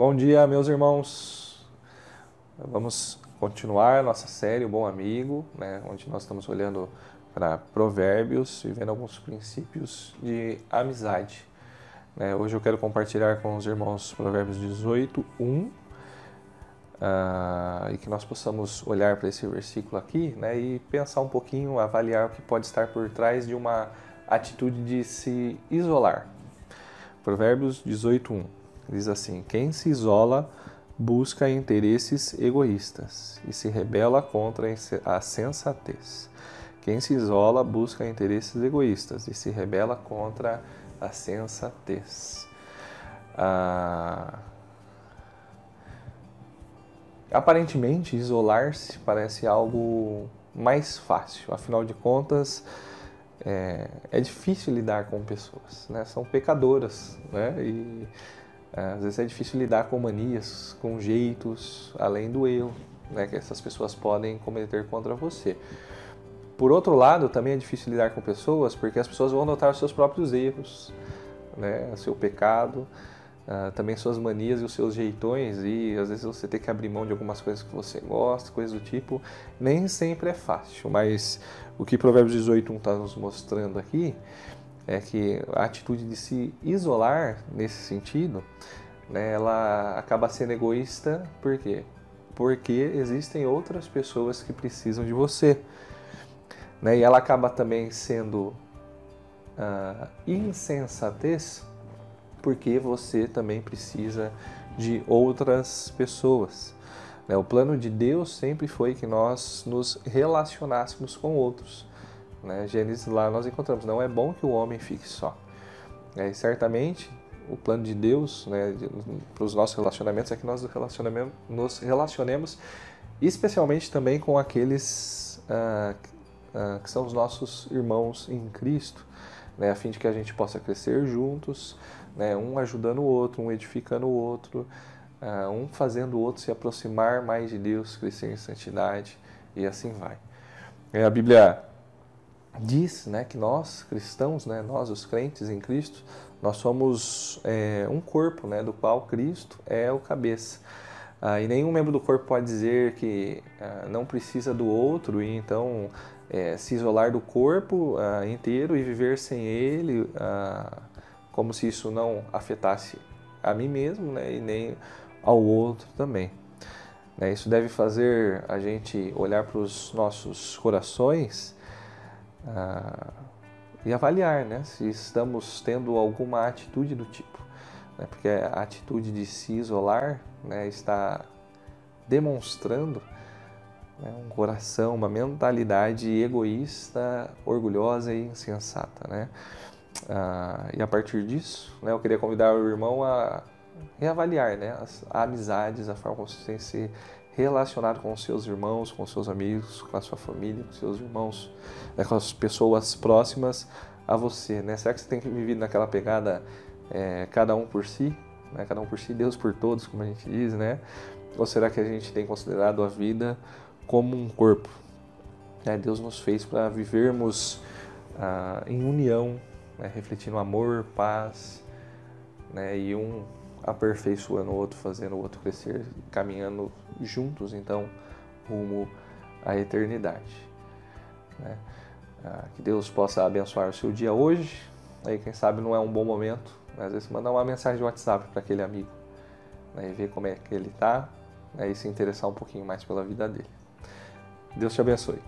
Bom dia, meus irmãos. Vamos continuar nossa série O Bom Amigo, né, onde nós estamos olhando para provérbios e vendo alguns princípios de amizade. Né, hoje eu quero compartilhar com os irmãos Provérbios 18, 1, uh, e que nós possamos olhar para esse versículo aqui né, e pensar um pouquinho, avaliar o que pode estar por trás de uma atitude de se isolar. Provérbios 18, 1. Diz assim: Quem se isola busca interesses egoístas e se rebela contra a sensatez. Quem se isola busca interesses egoístas e se rebela contra a sensatez. Ah, aparentemente, isolar-se parece algo mais fácil, afinal de contas, é, é difícil lidar com pessoas, né? são pecadoras né? e às vezes é difícil lidar com manias, com jeitos, além do erro né, que essas pessoas podem cometer contra você. Por outro lado, também é difícil lidar com pessoas porque as pessoas vão notar os seus próprios erros, né, o seu pecado, uh, também suas manias e os seus jeitões, e às vezes você tem que abrir mão de algumas coisas que você gosta, coisas do tipo. Nem sempre é fácil, mas o que Provérbios 18 está nos mostrando aqui é que a atitude de se isolar nesse sentido, né, ela acaba sendo egoísta, por quê? Porque existem outras pessoas que precisam de você. Né, e ela acaba também sendo uh, insensatez, porque você também precisa de outras pessoas. Né, o plano de Deus sempre foi que nós nos relacionássemos com outros. Né? Gênesis lá nós encontramos, não é bom que o homem fique só. É, certamente o plano de Deus né, para os nossos relacionamentos é que nós nos relacionemos especialmente também com aqueles ah, ah, que são os nossos irmãos em Cristo, né, a fim de que a gente possa crescer juntos, né, um ajudando o outro, um edificando o outro, ah, um fazendo o outro se aproximar mais de Deus, crescer em santidade e assim vai. É, a Bíblia diz né, que nós, cristãos, né, nós os crentes em Cristo, nós somos é, um corpo né, do qual Cristo é o cabeça. Ah, e nenhum membro do corpo pode dizer que ah, não precisa do outro e então é, se isolar do corpo ah, inteiro e viver sem ele, ah, como se isso não afetasse a mim mesmo né, e nem ao outro também. Né, isso deve fazer a gente olhar para os nossos corações ah, e avaliar né, se estamos tendo alguma atitude do tipo. Né, porque a atitude de se isolar né, está demonstrando né, um coração, uma mentalidade egoísta, orgulhosa e insensata. Né? Ah, e a partir disso, né, eu queria convidar o irmão a reavaliar né, as amizades, a forma como você tem se relacionado com os seus irmãos, com os seus amigos, com a sua família, com seus irmãos, né, com as pessoas próximas a você. Né? Será que você tem vivido naquela pegada é, cada um por si? Né? Cada um por si, Deus por todos, como a gente diz, né? Ou será que a gente tem considerado a vida como um corpo? É, Deus nos fez para vivermos ah, em união, né? refletindo amor, paz, né? e um aperfeiçoando o outro, fazendo o outro crescer, caminhando juntos, então, rumo à eternidade. Né? Ah, que Deus possa abençoar o seu dia hoje. Aí, quem sabe não é um bom momento, às vezes mandar uma mensagem de WhatsApp para aquele amigo né? e ver como é que ele está né? e se interessar um pouquinho mais pela vida dele. Deus te abençoe.